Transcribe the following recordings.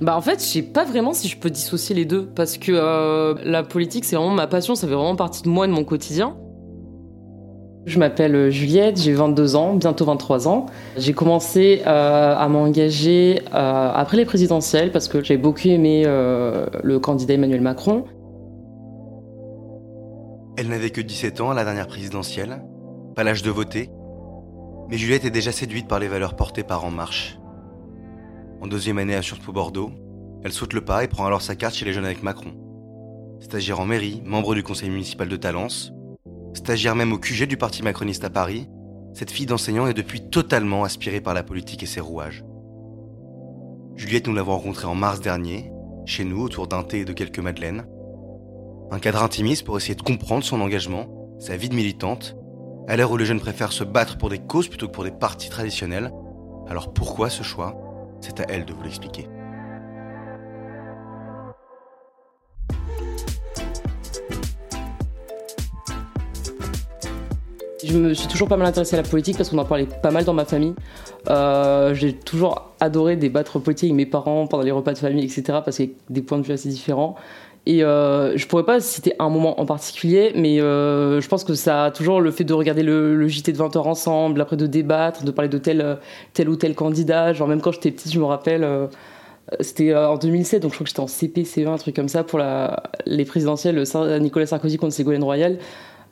Bah en fait, je sais pas vraiment si je peux dissocier les deux parce que euh, la politique c'est vraiment ma passion, ça fait vraiment partie de moi de mon quotidien. Je m'appelle euh, Juliette, j'ai 22 ans, bientôt 23 ans. J'ai commencé euh, à m'engager après les présidentielles parce que j'ai beaucoup aimé le candidat Emmanuel Macron. Elle n'avait que 17 ans à la dernière présidentielle, pas l'âge de voter, mais Juliette est déjà séduite par les valeurs portées par En Marche. En deuxième année à Sciences Po Bordeaux, elle saute le pas et prend alors sa carte chez les jeunes avec Macron. Stagiaire en mairie, membre du conseil municipal de Talence, stagiaire même au QG du parti macroniste à Paris, cette fille d'enseignant est depuis totalement aspirée par la politique et ses rouages. Juliette, nous l'avons rencontrée en mars dernier, chez nous, autour d'un thé et de quelques madeleines. Un cadre intimiste pour essayer de comprendre son engagement, sa vie de militante, à l'heure où les jeunes préfèrent se battre pour des causes plutôt que pour des partis traditionnels. Alors pourquoi ce choix? C'est à elle de vous l'expliquer. Je me suis toujours pas mal intéressée à la politique parce qu'on en parlait pas mal dans ma famille. Euh, j'ai toujours adoré débattre politique avec mes parents pendant les repas de famille, etc. parce qu'il y a des points de vue assez différents. Et euh, je pourrais pas citer un moment en particulier, mais euh, je pense que ça a toujours le fait de regarder le, JT de 20 h ensemble, après de débattre, de parler de tel, tel ou tel candidat. Genre même quand j'étais petite, je me rappelle, euh, c'était en 2007, donc je crois que j'étais en CP, C20, un truc comme ça, pour la, les présidentielles Nicolas Sarkozy contre Ségolène Royal.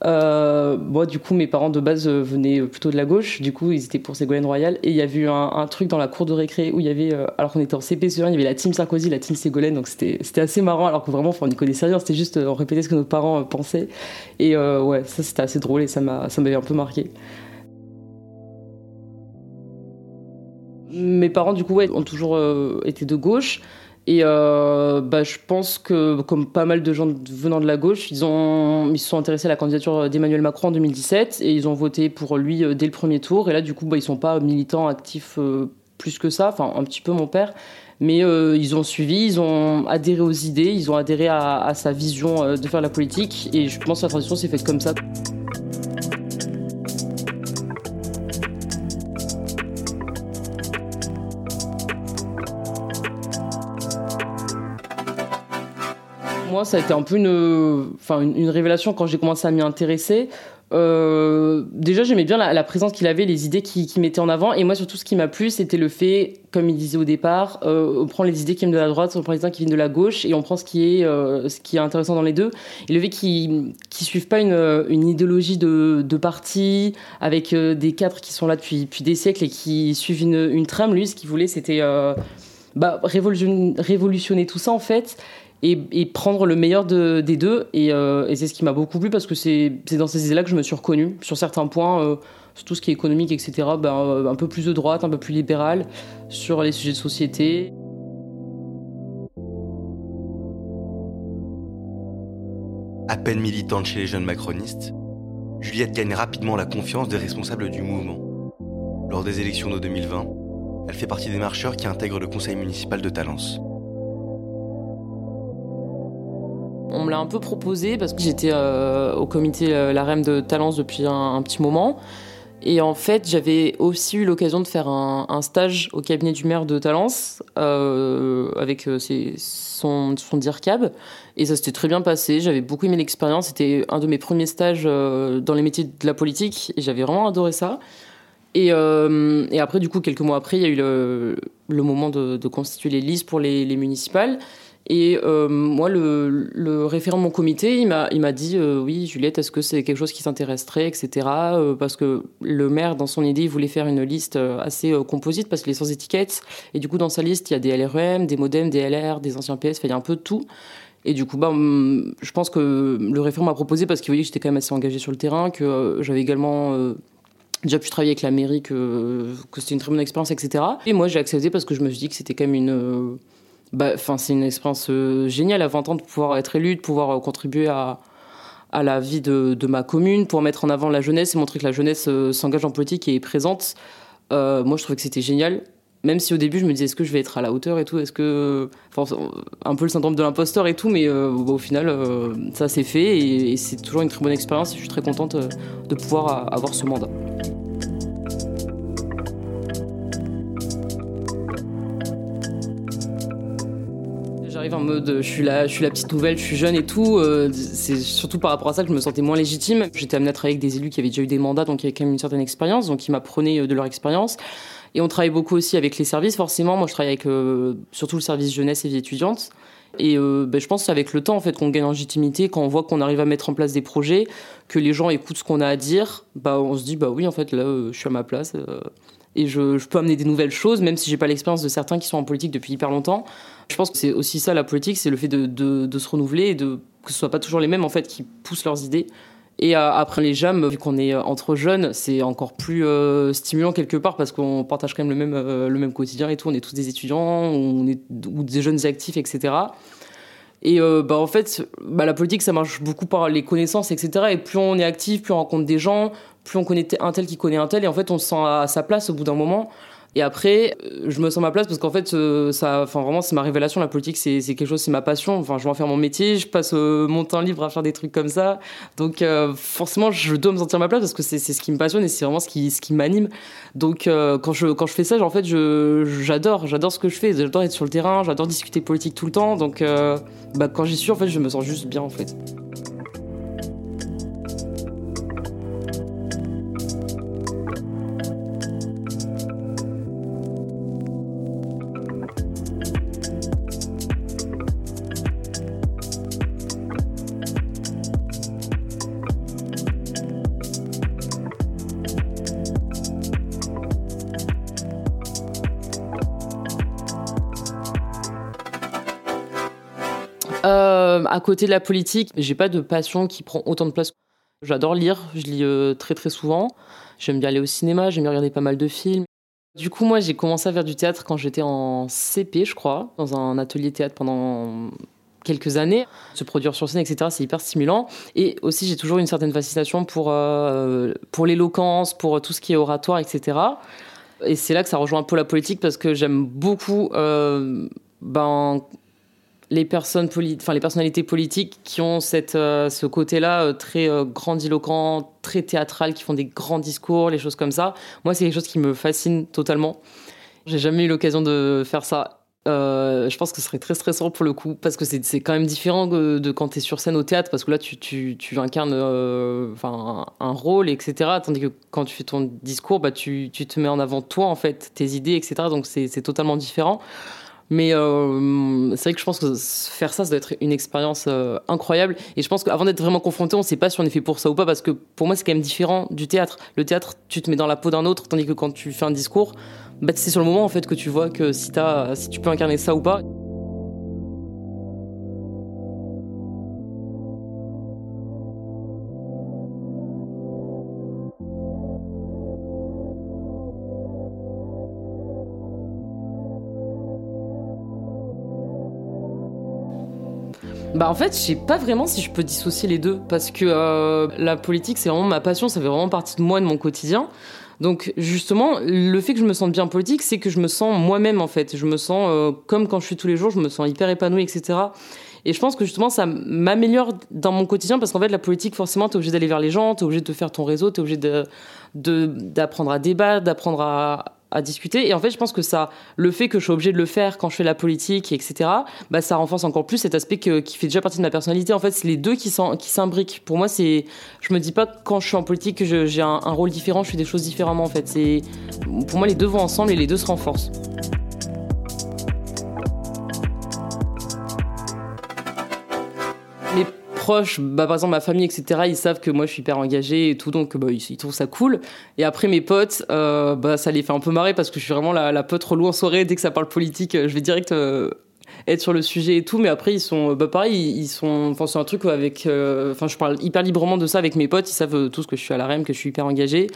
Euh, moi, du coup, mes parents de base euh, venaient plutôt de la gauche. Du coup, ils étaient pour Ségolène Royal. Et il y avait eu un, truc dans la cour de récré où il y avait, euh, alors qu'on était en CP 1 il y avait la team Sarkozy, la team Ségolène. Donc c'était assez marrant, alors que vraiment, on n'y connaissait rien. C'était juste, on répétait ce que nos parents pensaient. Et ouais, ça, c'était assez drôle et ça m'avait un peu marqué. Mes parents, du coup, ouais, ont toujours été de gauche. Et euh, bah, je pense que, comme pas mal de gens venant de la gauche, ils, ont, ils se sont intéressés à la candidature d'Emmanuel Macron en 2017 et ils ont voté pour lui euh, dès le premier tour. Et là, du coup, bah, ils sont pas militants actifs euh, plus que ça, enfin un petit peu mon père. Mais ils ont suivi, ils ont adhéré aux idées, ils ont adhéré à sa vision de faire la politique. Et je pense que la transition s'est faite comme ça. Moi, ça a été un peu une, révélation quand j'ai commencé à m'y intéresser. Euh, déjà, j'aimais bien la, présence qu'il avait, les idées qu'il mettait en avant. Et moi, surtout, ce qui m'a plu, c'était le fait, comme il disait au départ, euh, on prend les idées qui viennent de la droite, on prend les idées qui viennent de la gauche, et on prend ce qui est, euh, intéressant dans les deux. Et le fait qu'ils ne suivent pas une, idéologie de, parti, avec des cadres qui sont là depuis, des siècles et qui suivent une, une trame, lui, ce qu'il voulait, c'était bah, révolutionner tout ça, en fait et, prendre le meilleur des deux. Euh, et, c'est ce qui m'a beaucoup plu parce que c'est dans ces idées-là que je me suis reconnue. Sur certains points, euh, sur tout ce qui est économique, etc., ben, euh, un peu plus de droite, un peu plus libéral. Sur les sujets de société. À peine militante chez les jeunes macronistes, Juliette gagne rapidement la confiance des responsables du mouvement. Lors des élections de 2020, elle fait partie des marcheurs qui intègrent le conseil municipal de Talence. On me l'a un peu proposé parce que j'étais euh, au comité euh, la REM de Talence depuis un, petit moment. Et en fait, j'avais aussi eu l'occasion de faire un, stage au cabinet du maire de Talence euh, avec son, son DIRCAB. Et ça s'était très bien passé. J'avais beaucoup aimé l'expérience. C'était un de mes premiers stages dans les métiers de la politique et j'avais vraiment adoré ça. Et, après, du coup, quelques mois après, il y a eu le, moment de, constituer les listes pour les municipales. Et euh, moi, le, référent de mon comité, il m'a dit euh, Oui, Juliette, est-ce que c'est quelque chose qui s'intéresserait, etc. Euh, parce que le maire, dans son idée, il voulait faire une liste assez composite parce qu'il est sans étiquette. Et du coup, dans sa liste, il y a des LREM, des modems, des LR, des anciens PS, il y a un peu de tout. Et du coup, bah, hum, je pense que le référent m'a proposé parce qu'il voyait que j'étais quand même assez engagée sur le terrain, que j'avais également déjà pu travailler avec la mairie, que c'était une très bonne expérience, etc. Et moi, j'ai accepté parce que je me suis dit que c'était quand même une bah, c'est une expérience euh, géniale à 20 ans de pouvoir être élu, de pouvoir euh, contribuer à, à la vie de, ma commune, pour mettre en avant la jeunesse et montrer que la jeunesse euh, s'engage en politique et est présente. moi, je trouvais que c'était génial. Même si au début, je me disais, est-ce que je vais être à la hauteur et tout? Est-ce que. Enfin, un peu le syndrome de l'imposteur et tout, mais au final, ça s'est fait et, et c'est toujours une très bonne expérience et je suis très contente de pouvoir avoir ce mandat. En mode, je suis, la, je suis la petite nouvelle, je suis jeune et tout. Euh, c'est surtout par rapport à ça que je me sentais moins légitime. J'étais amenée à travailler avec des élus qui avaient déjà eu des mandats, donc qui avaient quand même une certaine expérience, donc qui m'apprenaient de leur expérience. Et on travaille beaucoup aussi avec les services, forcément. Moi, je travaille avec surtout le service jeunesse et vie étudiante. Et euh, ben, je pense que c'est avec le temps en fait qu'on gagne en légitimité, quand on voit qu'on arrive à mettre en place des projets, que les gens écoutent ce qu'on a à dire, bah on se dit bah oui en fait là euh, je suis à ma place euh, et je, peux amener des nouvelles choses, même si j'ai pas l'expérience de certains qui sont en politique depuis hyper longtemps. Je pense que c'est aussi ça la politique, c'est le fait de, se renouveler et que ce soit pas toujours les mêmes en fait qui poussent leurs idées. Et euh, après les jams, vu qu'on est euh, entre jeunes, c'est encore plus euh, stimulant quelque part parce qu'on partage quand même le même, le même quotidien et tout. On est tous des étudiants, on est, ou des jeunes actifs, etc. Et bah, en fait, bah, la politique, ça marche beaucoup par les connaissances, etc. Et plus on est actif, plus on rencontre des gens, plus on connaît un tel qui connaît un tel. Et en fait, on se sent à sa place au bout d'un moment. Et après, euh, je me sens ma place parce qu'en fait, euh, ça, enfin vraiment, c'est ma révélation. La politique, c'est quelque chose, c'est ma passion. Enfin, je vais en faire mon métier. Je passe euh, mon temps libre à faire des trucs comme ça. Donc, forcément, je dois me sentir ma place parce que c'est ce qui me passionne et c'est vraiment ce qui, ce qui m'anime. Donc, quand je quand je fais ça, en fait, j'adore, j'adore ce que je fais. J'adore être sur le terrain. J'adore discuter politique tout le temps. Donc, bah, quand j'y suis, en fait, je me sens juste bien, en fait. À côté de la politique, j'ai pas de passion qui prend autant de place. J'adore lire, je lis euh, très très souvent. J'aime bien aller au cinéma, j'aime bien regarder pas mal de films. Du coup, moi, j'ai commencé à faire du théâtre quand j'étais en CP, je crois, dans un atelier théâtre pendant quelques années. Se produire sur scène, etc., c'est hyper stimulant. Et aussi, j'ai toujours une certaine fascination pour, euh, pour l'éloquence, pour tout ce qui est oratoire, etc. Et c'est là que ça rejoint un peu la politique parce que j'aime beaucoup ben, les personnes enfin les personnalités politiques qui ont cette euh, ce côté-là euh, très euh, grandiloquent, très théâtral, qui font des grands discours, les choses comme ça. Moi, c'est quelque chose qui me fascine totalement. J'ai jamais eu l'occasion de faire ça. je pense que ce serait très stressant pour le coup parce que c'est quand même différent de, quand tu es sur scène au théâtre parce que là tu, tu, incarnes enfin un, rôle etc tandis que quand tu fais ton discours bah tu, tu te mets en avant toi en fait tes idées etc donc c'est totalement différent mais euh, c'est vrai que je pense que faire ça, ça doit être une expérience euh, incroyable. Et je pense qu'avant d'être vraiment confronté, on ne sait pas si on est fait pour ça ou pas, parce que pour moi, c'est quand même différent du théâtre. Le théâtre, tu te mets dans la peau d'un autre, tandis que quand tu fais un discours, bah, c'est sur le moment en fait que tu vois que si tu peux incarner ça ou pas. Bah en fait, je sais pas vraiment si je peux dissocier les deux parce que euh, la politique c'est vraiment ma passion, ça fait vraiment partie de moi de mon quotidien. Donc justement, le fait que je me sente bien politique, c'est que je me sens moi-même en fait. Je me sens euh, comme quand je suis tous les jours, je me sens hyper épanouie, etc. Et je pense que justement, ça m'améliore dans mon quotidien parce qu'en fait, la politique, forcément, tu es obligé d'aller vers les gens, tu es obligé de faire ton réseau, tu es obligé d'apprendre de, à débattre, d'apprendre à, à discuter. Et en fait, je pense que ça, le fait que je suis obligée de le faire quand je fais la politique, etc., bah, ça renforce encore plus cet aspect qui fait déjà partie de ma personnalité. En fait, c'est les deux qui s'imbriquent. Pour moi, c'est, je me dis pas quand je suis en politique que j'ai un, un, rôle différent, je fais des choses différemment. En fait, c'est, pour moi, les deux vont ensemble et les deux se renforcent. Bah, par exemple ma famille, etc., ils savent que moi je suis hyper engagée et tout, donc bah, ils, trouvent ça cool. Et après mes potes, euh, bah, ça les fait un peu marrer parce que je suis vraiment la, la relou en soirée. Dès que ça parle politique, je vais direct euh, être sur le sujet et tout. Mais après, ils sont, bah, pareil, ils sont, enfin, c'est un truc avec, euh, enfin, je parle hyper librement de ça avec mes potes. Ils savent tous que je suis à la REM, que je suis hyper engagée.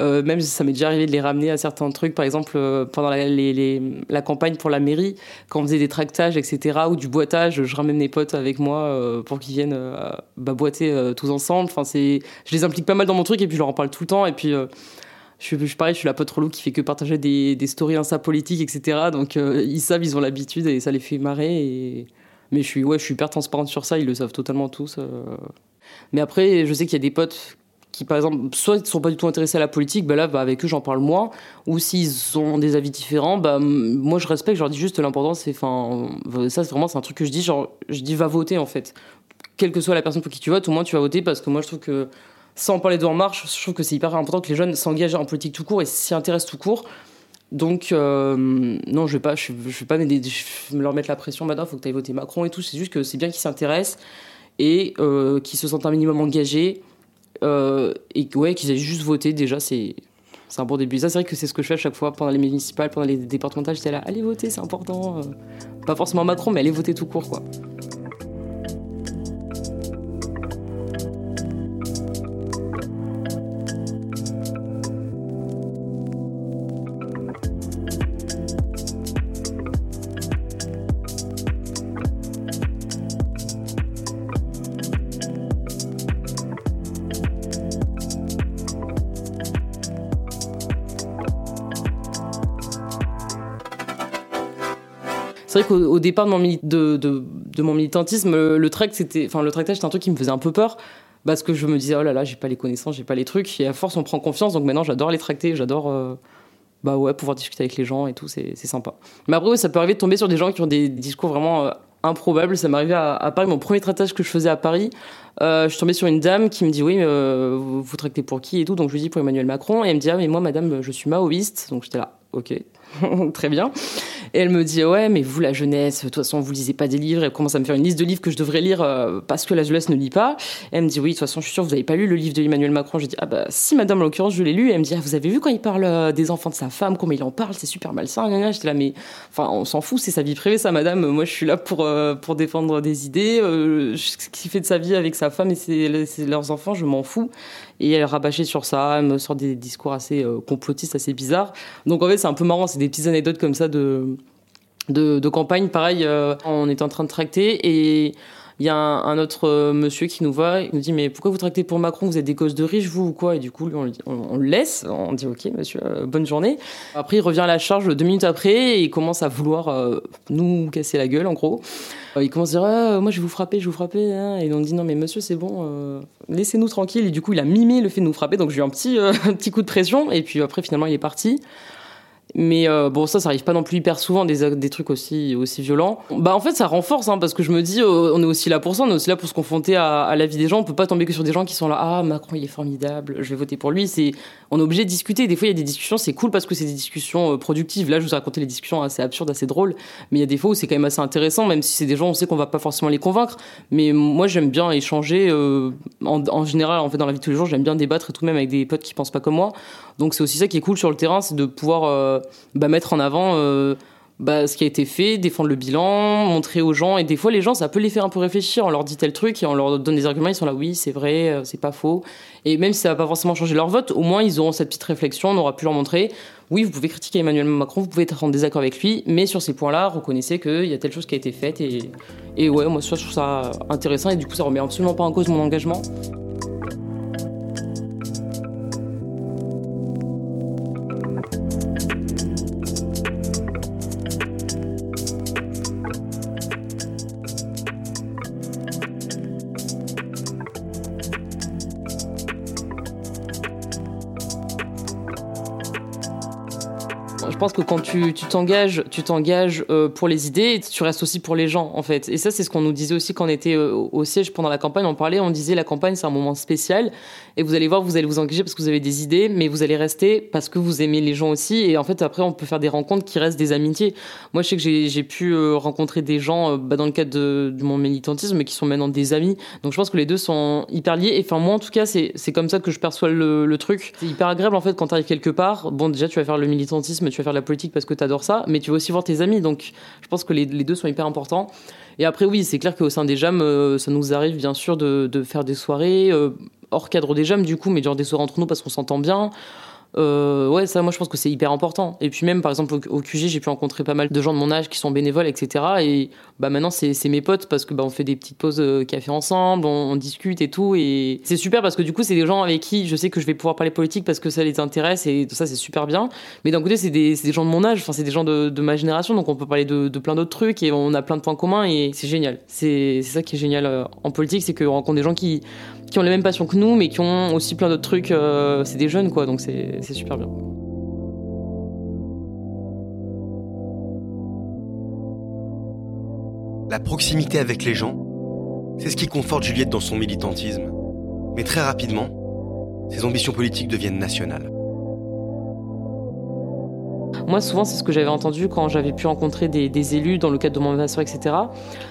Euh, même ça m'est déjà arrivé de les ramener à certains trucs, par exemple euh, pendant la, campagne pour la mairie, quand on faisait des tractages, etc., ou du boitage, je ramène mes potes avec moi euh, pour qu'ils viennent bah, boiter tous ensemble. Enfin, c'est, je les implique pas mal dans mon truc et puis je leur en parle tout le temps. Et puis je suis, pareil, je suis la pote relou qui fait que partager des, des stories insta politiques, etc. Donc ils savent, ils ont l'habitude et ça les fait marrer. Mais je suis, ouais, je suis hyper transparente sur ça, ils le savent totalement tous. Mais après, je sais qu'il y a des potes qui par exemple soit ne sont pas du tout intéressés à la politique, bah là bah, avec eux j'en parle moins, ou s'ils ont des avis différents, bah moi je respecte, je leur dis juste l'important c'est, ça c'est vraiment un truc que je dis, genre je dis va voter en fait, quelle que soit la personne pour qui tu votes, au moins tu vas voter parce que moi je trouve que sans parler de En Marche, je trouve que c'est hyper important que les jeunes s'engagent en politique tout court et s'y intéressent tout court. Donc, euh, non, je vais pas, je, vais pas leur mettre la pression maintenant, il faut que tu ailles voter Macron et tout. C'est juste que c'est bien qu'ils s'intéressent et euh, qu'ils se sentent un minimum engagés euh, et ouais, qu'ils aient juste voté. Déjà, c'est un bon début. Ça, c'est vrai que c'est ce que je fais à chaque fois pendant les municipales, pendant les départementales. J'étais là, allez voter, c'est important. Pas forcément Macron, mais allez voter tout court, quoi. Départ de mon, militantisme, le, tract, c'était, enfin, le tractage, c'était un truc qui me faisait un peu peur parce que je me disais, oh là là, j'ai pas les connaissances, j'ai pas les trucs. Et à force, on prend confiance. Donc maintenant, j'adore les tracter, j'adore. Euh, bah ouais, pouvoir discuter avec les gens et tout, c'est sympa. Mais après, ça peut arriver de tomber sur des gens qui ont des discours vraiment euh, improbables. Ça m'est arrivé à, Paris, mon premier tractage que je faisais à Paris. Euh, je suis tombée sur une dame qui me dit oui, vous, vous tractez pour qui et tout. Donc je lui dis pour Emmanuel Macron. Et elle me dit ah mais moi madame, je suis maoïste. Donc j'étais là, ok, très bien. Et elle me dit ouais, mais vous la jeunesse, de toute façon vous lisez pas des livres. Elle commence à me faire une liste de livres que je devrais lire euh, parce que la jeunesse ne lit pas. Elle me dit oui, de toute façon je suis sûre vous avez pas lu le livre de Emmanuel Macron. Je dis ah bah si madame en l'occurrence je l'ai lu. Elle me dit ah, vous avez vu quand il parle euh, des enfants de sa femme, comment il en parle, c'est super malsain. J'étais là mais enfin on s'en fout, c'est sa vie privée ça madame. Moi je suis là pour euh, pour défendre des idées. ce qu'il fait de sa vie avec sa femme et ses, leurs enfants, je m'en fous. Et elle rabâchait sur ça, elle me sort des discours assez complotistes, assez bizarres. Donc en fait c'est un peu marrant, des petites anecdotes comme ça de de, campagne, pareil, euh, on est en train de tracter et il y a un, autre euh, monsieur qui nous voit, il nous dit mais pourquoi vous tractez pour Macron? Vous êtes des causes de riches vous ou quoi? Et du coup on, le laisse, on dit ok monsieur, euh, bonne journée. Après il revient à la charge deux minutes après et il commence à vouloir nous casser la gueule en gros. il commence à dire ah, moi je vais vous frapper, je vais vous frapper. Hein. Et on dit non mais monsieur c'est bon, laissez-nous tranquille. Et du coup il a mimé le fait de nous frapper donc j'ai eu un petit, un petit coup de pression et puis après finalement il est parti. Mais euh, bon, ça, ça arrive pas non plus hyper souvent, des, trucs aussi, aussi violents. Bah, en fait, ça renforce, hein, parce que je me dis, euh, on est aussi là pour ça, on est aussi là pour se confronter à, la vie des gens. On peut pas tomber que sur des gens qui sont là, ah, Macron, il est formidable, je vais voter pour lui. C'est, on est obligé de discuter. Des fois, il y a des discussions, c'est cool parce que c'est des discussions euh, productives. Là, je vous ai raconté les discussions assez absurdes, assez drôles. Mais il y a des fois où c'est quand même assez intéressant, même si c'est des gens, on sait qu'on va pas forcément les convaincre. Mais moi, j'aime bien échanger, en, en, général, en fait, dans la vie de tous les jours, j'aime bien débattre et tout, même avec des potes qui pensent pas comme moi. Donc, c'est aussi ça qui est cool sur le terrain, c'est de pouvoir bah, mettre en avant euh, bah, ce qui a été fait, défendre le bilan, montrer aux gens. Et des fois, les gens, ça peut les faire un peu réfléchir. On leur dit tel truc et on leur donne des arguments. Ils sont là, oui, c'est vrai, euh, c'est pas faux. Et même si ça va pas forcément changer leur vote, au moins ils auront cette petite réflexion. On aura pu leur montrer, oui, vous pouvez critiquer Emmanuel Macron, vous pouvez être en désaccord avec lui, mais sur ces points-là, reconnaissez qu'il y a telle chose qui a été faite. Et, et ouais, moi, je trouve ça intéressant et du coup, ça remet absolument pas en cause mon engagement. Je pense que quand tu t'engages, tu t'engages euh, pour les idées et tu restes aussi pour les gens, en fait. Et ça, c'est ce qu'on nous disait aussi quand on était euh, au siège pendant la campagne. On parlait, on disait la campagne, c'est un moment spécial. Et vous allez voir, vous allez vous engager parce que vous avez des idées, mais vous allez rester parce que vous aimez les gens aussi. Et en fait, après, on peut faire des rencontres qui restent des amitiés. Moi, je sais que j'ai pu euh, rencontrer des gens bah, dans le cadre de, mon militantisme qui sont maintenant des amis. Donc, je pense que les deux sont hyper liés. Et enfin, moi, en tout cas, c'est comme ça que je perçois le, le truc. C'est hyper agréable, en fait, quand tu arrives quelque part. Bon, déjà, tu vas faire le militantisme, tu faire de la politique parce que tu adores ça, mais tu vas aussi voir tes amis. Donc, je pense que les, deux sont hyper importants. Et après, oui, c'est clair qu'au sein des JAM, euh, ça nous arrive bien sûr de, faire des soirées euh, hors cadre des JAM, du coup, mais genre des soirées entre nous parce qu'on s'entend bien. Euh, ouais, ça, moi, je pense que c'est hyper important. Et puis même, par exemple, au, QG, j'ai pu rencontrer pas mal de gens de mon âge qui sont bénévoles, etc. Et bah maintenant, c'est mes potes parce que bah, on fait des petites pauses euh, café ensemble, on, discute et tout. Et c'est super parce que du coup, c'est des gens avec qui je sais que je vais pouvoir parler politique parce que ça les intéresse et tout ça, c'est super bien. Mais d'un côté, c'est des, gens de mon âge, enfin, c'est des gens de, de, ma génération, donc on peut parler de, de plein d'autres trucs et on a plein de points communs et c'est génial. C'est ça qui est génial euh, en politique, c'est qu'on rencontre des gens qui qui ont les mêmes passions que nous, mais qui ont aussi plein d'autres trucs. c'est des jeunes, quoi, donc c'est super bien. La proximité avec les gens, c'est ce qui conforte Juliette dans son militantisme. Mais très rapidement, ses ambitions politiques deviennent nationales. Moi, souvent, c'est ce que j'avais entendu quand j'avais pu rencontrer des, élus dans le cadre de mon mandat, etc.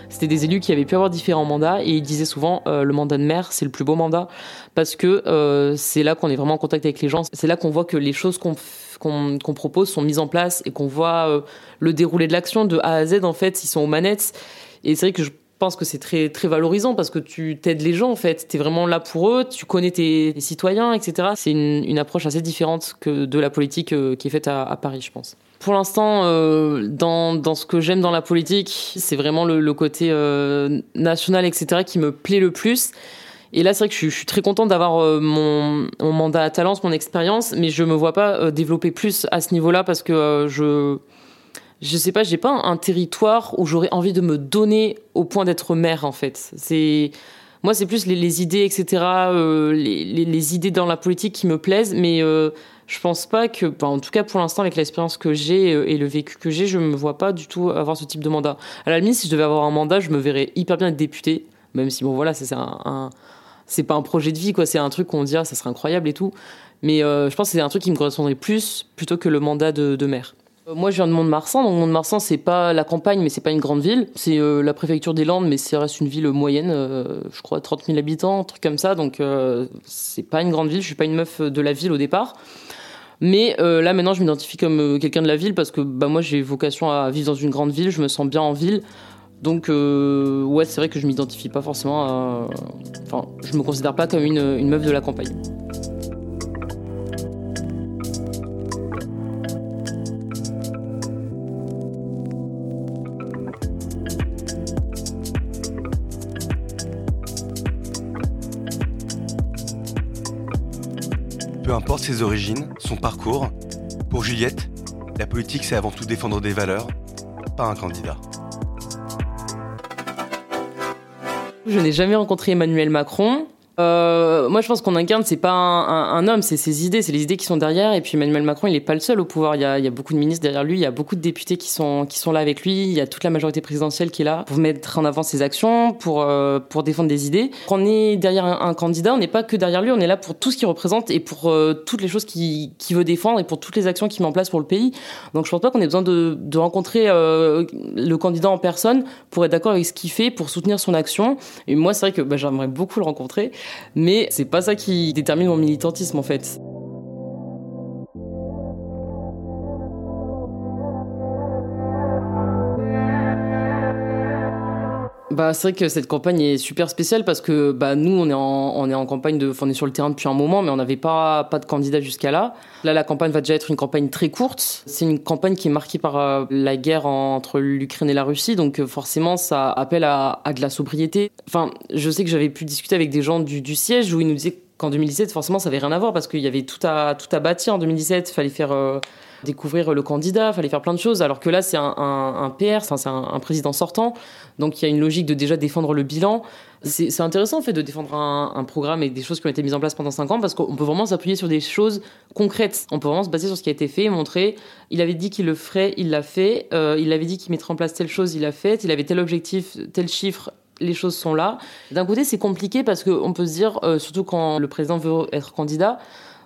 C'était des élus qui avaient pu avoir différents mandats et ils disaient souvent euh, le mandat de maire, c'est le plus beau mandat parce que euh, c'est là qu'on est vraiment en contact avec les gens. C'est là qu'on voit que les choses qu'on propose sont mises en place et qu'on voit euh, le déroulé de l'action de A à Z. En fait, ils sont aux manettes. Et c'est vrai que je pense que c'est très très valorisant parce que tu t'aides les gens en fait. Tu es vraiment là pour eux, tu connais tes, citoyens, etc. C'est une, approche assez différente que de la politique euh, qui est faite à, Paris, je pense. Pour l'instant, euh, dans, dans, ce que j'aime dans la politique, c'est vraiment le, côté euh, national, etc., qui me plaît le plus. Et là, c'est vrai que je, suis très contente d'avoir mon, mon, mandat à Talence, mon expérience, mais je me vois pas développer plus à ce niveau-là parce que je je sais pas, j'ai pas un, territoire où j'aurais envie de me donner au point d'être mère en fait. C'est moi, c'est plus les, idées, etc. Euh, les, idées dans la politique qui me plaisent, mais euh, je pense pas que, en tout cas pour l'instant, avec l'expérience que j'ai euh, et le vécu que j'ai, je me vois pas du tout avoir ce type de mandat. À la limite, si je devais avoir un mandat, je me verrais hyper bien être députée, même si bon voilà, c'est un, pas un projet de vie quoi, c'est un truc qu'on dit ah, ça serait incroyable et tout. Mais je pense que c'est un truc qui me correspondrait plus plutôt que le mandat de maire. Euh, moi, je viens de Mont-de-Marsan. Donc, Mont-de-Marsan, c'est pas la campagne, mais c'est pas une grande ville. C'est euh, la préfecture des Landes, mais ça reste une ville moyenne. Euh, je crois 30 000 habitants, un truc comme ça. Donc, c'est pas une grande ville. Je suis pas une meuf de la ville au départ. Mais là, maintenant, je m'identifie comme quelqu'un de la ville parce que bah, moi, j'ai vocation à vivre dans une grande ville. Je me sens bien en ville. Donc, ouais, c'est vrai que je m'identifie pas forcément à. Enfin, je me considère pas comme une, une meuf de la campagne. Peu importe ses origines, son parcours, pour Juliette, la politique c'est avant tout défendre des valeurs, pas un candidat. Je n'ai jamais rencontré Emmanuel Macron, euh, moi, je pense qu'on incarne, c'est pas un, homme, c'est ses idées, c'est les idées qui sont derrière. Et puis Emmanuel Macron, il n'est pas le seul au pouvoir. Il y, a, beaucoup de ministres derrière lui, il y a beaucoup de députés qui sont qui sont là avec lui. Il y a toute la majorité présidentielle qui est là pour mettre en avant ses actions, pour euh, pour défendre des idées. Quand on est derrière un, candidat, on n'est pas que derrière lui, on est là pour tout ce qu'il représente et pour euh, toutes les choses qu'il veut défendre et pour toutes les actions qu'il met en place pour le pays. Donc, je pense pas qu'on ait besoin de, rencontrer le candidat en personne pour être d'accord avec ce qu'il fait, pour soutenir son action. Et moi, c'est vrai que bah, j'aimerais beaucoup le rencontrer. Mais c'est pas ça qui détermine mon militantisme en fait. Bah, c'est vrai que cette campagne est super spéciale parce que bah, nous, on est, en, on est en campagne, de, on est sur le terrain depuis un moment, mais on n'avait pas, pas de candidat jusqu'à là. Là, la campagne va déjà être une campagne très courte. C'est une campagne qui est marquée par euh, la guerre entre l'Ukraine et la Russie, donc euh, forcément, ça appelle à, de la sobriété. Enfin, je sais que j'avais pu discuter avec des gens du, du siège où ils nous disaient qu'en 2017, forcément, ça avait rien à voir parce qu'il y avait tout à, tout à bâtir en 2017. Il fallait faire. Euh, découvrir le candidat, fallait faire plein de choses. Alors que là, c'est un, un, PR, c'est un, président sortant, donc il y a une logique de déjà défendre le bilan. C'est intéressant en fait de défendre un, programme et des choses qui ont été mises en place pendant cinq ans parce qu'on peut vraiment s'appuyer sur des choses concrètes. On peut vraiment se baser sur ce qui a été fait, montrer. Il avait dit qu'il le ferait, il l'a fait. Euh, il avait dit qu'il mettrait en place telle chose, il l'a fait. Il avait tel objectif, tel chiffre, les choses sont là. D'un côté, c'est compliqué parce qu'on peut se dire, euh, surtout quand le président veut être candidat,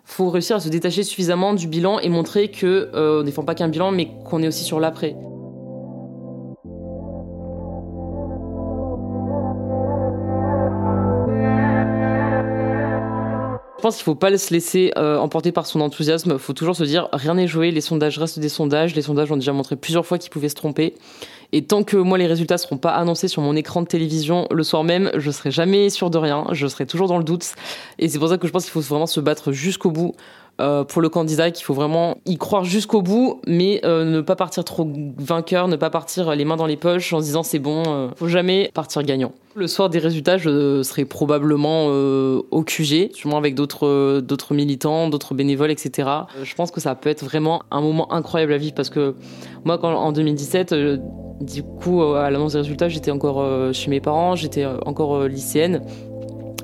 faut réussir à se détacher suffisamment du bilan et montrer que euh, on défend pas qu'un bilan, mais qu'on est aussi sur l'après. Pense qu'il faut pas se laisser euh, emporter par son enthousiasme. Il faut toujours se dire rien n'est joué. Les sondages restent des sondages. Les sondages ont déjà montré plusieurs fois qu'ils pouvaient se tromper. Et tant que moi les résultats seront pas annoncés sur mon écran de télévision le soir même, je serai jamais sûr de rien. Je serai toujours dans le doute. Et c'est pour ça que je pense qu'il faut vraiment se battre jusqu'au bout. Euh, pour le candidat qu'il faut vraiment y croire jusqu'au bout, mais euh, ne pas partir trop vainqueur, ne pas partir les mains dans les poches en se disant c'est bon, euh, faut jamais partir gagnant. Le soir des résultats, je serai probablement au QG, sûrement avec d'autres militants, d'autres bénévoles, etc. Je pense que ça peut être vraiment un moment incroyable à vivre parce que moi, en 2017, du coup, à l'annonce des résultats, j'étais encore chez mes parents, j'étais encore lycéenne.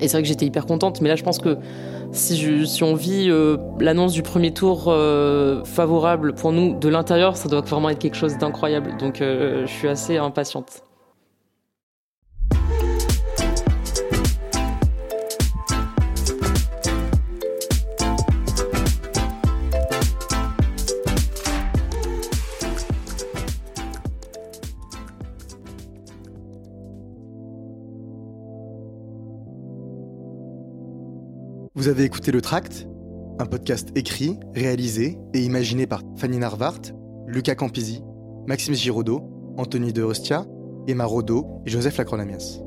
Et c'est vrai que j'étais hyper contente, mais là je pense que si, je, si on vit euh, l'annonce du premier tour euh, favorable pour nous de l'intérieur, ça doit vraiment être quelque chose d'incroyable. Donc euh, je suis assez impatiente. Vous avez écouté Le Tract, un podcast écrit, réalisé et imaginé par Fanny Narvart, Lucas Campisi, Maxime Giraudot, Anthony de Ostia, Emma Rodeau et Joseph Lacroix-Lamias.